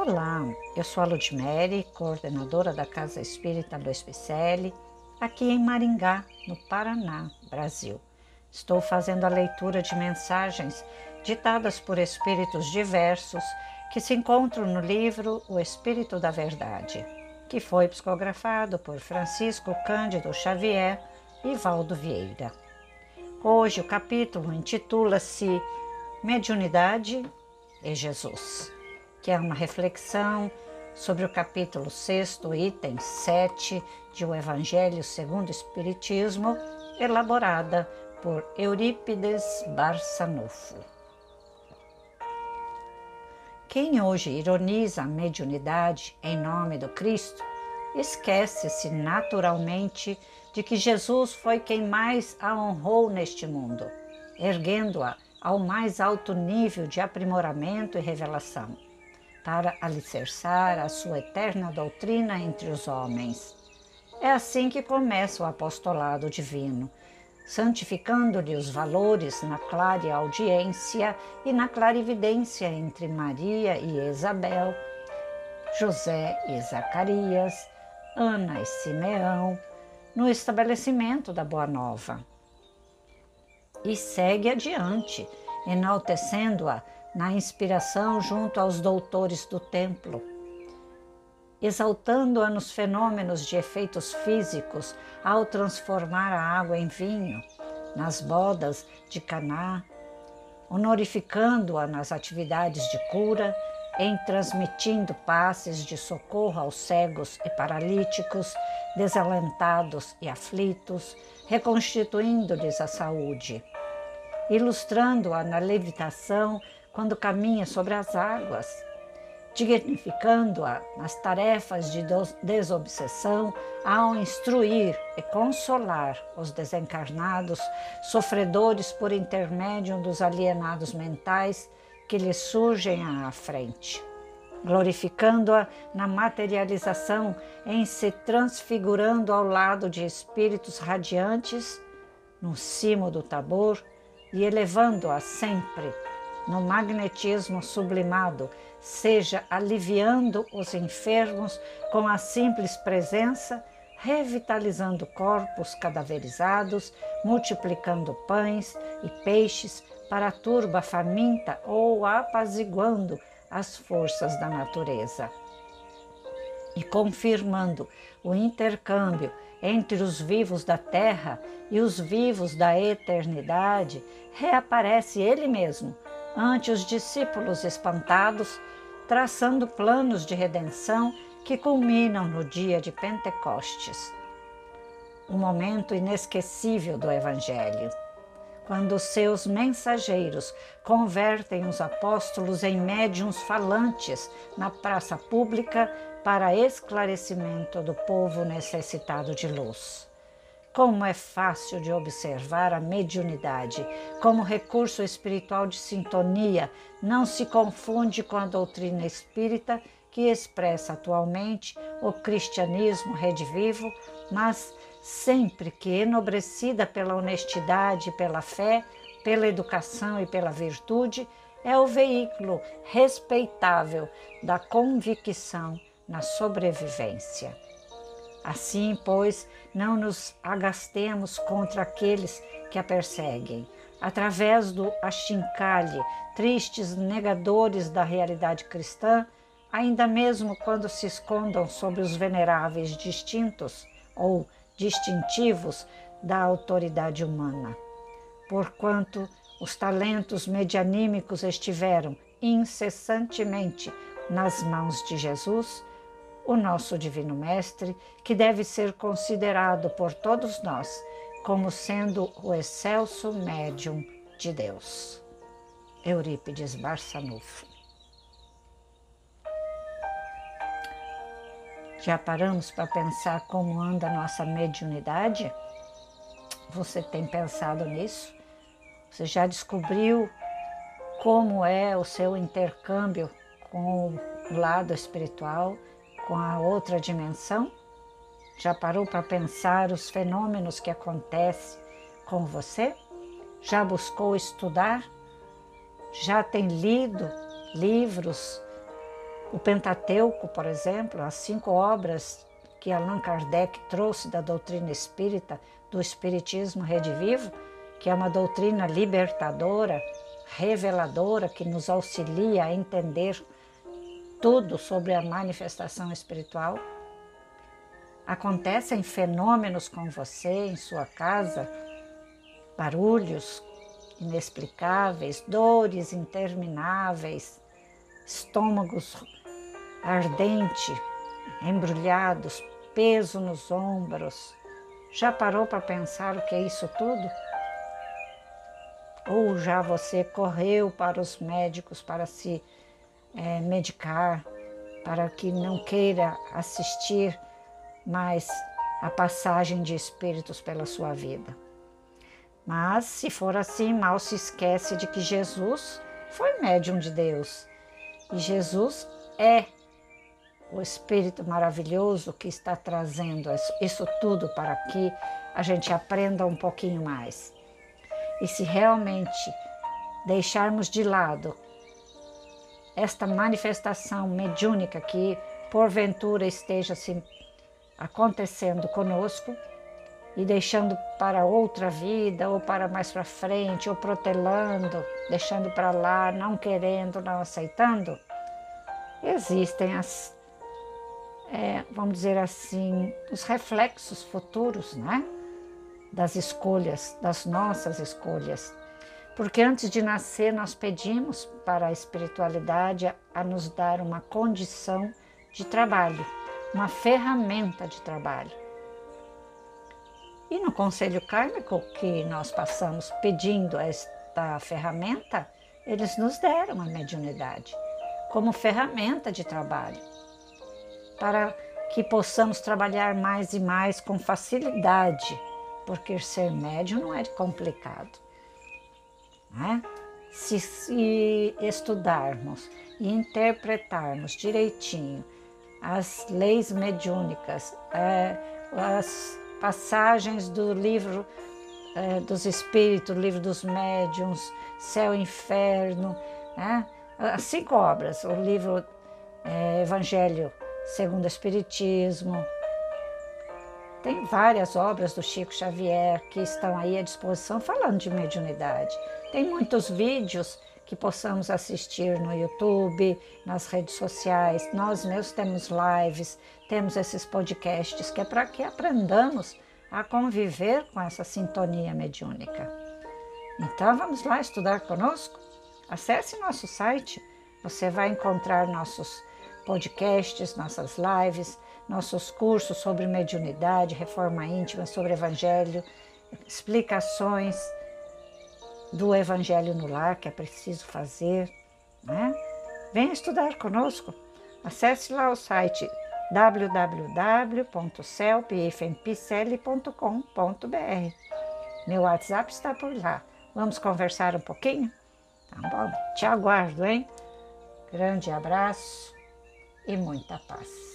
Olá, eu sou a Ludmere, coordenadora da Casa Espírita Luiz Picelli, aqui em Maringá, no Paraná, Brasil. Estou fazendo a leitura de mensagens ditadas por espíritos diversos que se encontram no livro O Espírito da Verdade, que foi psicografado por Francisco Cândido Xavier e Valdo Vieira. Hoje o capítulo intitula-se Mediunidade e Jesus que é uma reflexão sobre o capítulo 6, item 7 de O Evangelho segundo o Espiritismo, elaborada por Eurípides Barçanufo. Quem hoje ironiza a mediunidade em nome do Cristo, esquece-se naturalmente de que Jesus foi quem mais a honrou neste mundo, erguendo-a ao mais alto nível de aprimoramento e revelação para alicerçar a sua eterna doutrina entre os homens. É assim que começa o apostolado divino, santificando-lhe os valores na clara audiência e na clarividência entre Maria e Isabel, José e Zacarias, Ana e Simeão, no estabelecimento da Boa Nova. E segue adiante, enaltecendo-a na inspiração junto aos doutores do templo, exaltando-a nos fenômenos de efeitos físicos ao transformar a água em vinho, nas bodas de Caná, honorificando-a nas atividades de cura, em transmitindo passes de socorro aos cegos e paralíticos, desalentados e aflitos, reconstituindo-lhes a saúde, ilustrando-a na levitação quando caminha sobre as águas, dignificando-a nas tarefas de desobsessão ao instruir e consolar os desencarnados, sofredores por intermédio dos alienados mentais que lhes surgem à frente. Glorificando-a na materialização, em se transfigurando ao lado de espíritos radiantes, no cimo do tabor, e elevando-a sempre no magnetismo sublimado, seja aliviando os enfermos com a simples presença, revitalizando corpos cadaverizados, multiplicando pães e peixes para a turba faminta ou apaziguando as forças da natureza. E confirmando o intercâmbio entre os vivos da terra e os vivos da eternidade, reaparece ele mesmo ante os discípulos espantados, traçando planos de redenção que culminam no dia de Pentecostes. Um momento inesquecível do Evangelho, quando seus mensageiros convertem os apóstolos em médiums falantes na praça pública para esclarecimento do povo necessitado de luz. Como é fácil de observar a mediunidade como recurso espiritual de sintonia, não se confunde com a doutrina espírita que expressa atualmente o cristianismo redivivo, mas sempre que enobrecida pela honestidade, pela fé, pela educação e pela virtude, é o veículo respeitável da convicção na sobrevivência. Assim, pois, não nos agastemos contra aqueles que a perseguem. Através do achincalhe, tristes negadores da realidade cristã, ainda mesmo quando se escondam sobre os veneráveis distintos ou distintivos da autoridade humana. Porquanto os talentos medianímicos estiveram incessantemente nas mãos de Jesus, o nosso Divino Mestre, que deve ser considerado por todos nós como sendo o excelso médium de Deus. Eurípides Barçanufo. Já paramos para pensar como anda a nossa mediunidade? Você tem pensado nisso? Você já descobriu como é o seu intercâmbio com o lado espiritual? Com a outra dimensão? Já parou para pensar os fenômenos que acontecem com você? Já buscou estudar? Já tem lido livros O Pentateuco, por exemplo, as cinco obras que Allan Kardec trouxe da doutrina espírita, do Espiritismo Redivivo, que é uma doutrina libertadora, reveladora, que nos auxilia a entender tudo sobre a manifestação espiritual. Acontecem fenômenos com você em sua casa, barulhos inexplicáveis, dores intermináveis, estômagos ardente, embrulhados, peso nos ombros. Já parou para pensar o que é isso tudo? Ou já você correu para os médicos para se é, medicar, para que não queira assistir mais a passagem de espíritos pela sua vida? Mas, se for assim, mal se esquece de que Jesus foi médium de Deus. E Jesus é o Espírito maravilhoso que está trazendo isso tudo para que a gente aprenda um pouquinho mais. E se realmente deixarmos de lado esta manifestação mediúnica que porventura esteja se acontecendo conosco e deixando para outra vida ou para mais para frente ou protelando, deixando para lá, não querendo, não aceitando, existem as é, vamos dizer assim, os reflexos futuros, né? Das escolhas, das nossas escolhas. Porque antes de nascer, nós pedimos para a espiritualidade a, nos dar uma condição de trabalho, uma ferramenta de trabalho. E no conselho kármico que nós passamos pedindo esta ferramenta, eles nos deram a mediunidade como ferramenta de trabalho para que possamos trabalhar mais e mais com facilidade, porque ser médium não é complicado. Né? Se, se estudarmos e interpretarmos direitinho as leis mediúnicas, é, as passagens do livro é, dos espíritos, livro dos médiuns, céu e inferno, né? as cinco obras, o livro é, Evangelho segundo o Espiritismo. Tem várias obras do Chico Xavier que estão aí à disposição falando de mediunidade. Tem muitos vídeos que possamos assistir no YouTube, nas redes sociais. Nós mesmos temos lives, temos esses podcasts que é para que aprendamos a conviver com essa sintonia mediúnica. Então vamos lá estudar conosco? Acesse nosso site, você vai encontrar nossos podcasts, nossas lives, nossos cursos sobre mediunidade, reforma íntima, sobre evangelho, explicações do evangelho no lar que é preciso fazer. Né? Venha estudar conosco. Acesse lá o site www.celpifempicele.com.br. Meu WhatsApp está por lá. Vamos conversar um pouquinho? Tá bom? Te aguardo, hein? Grande abraço e muita paz.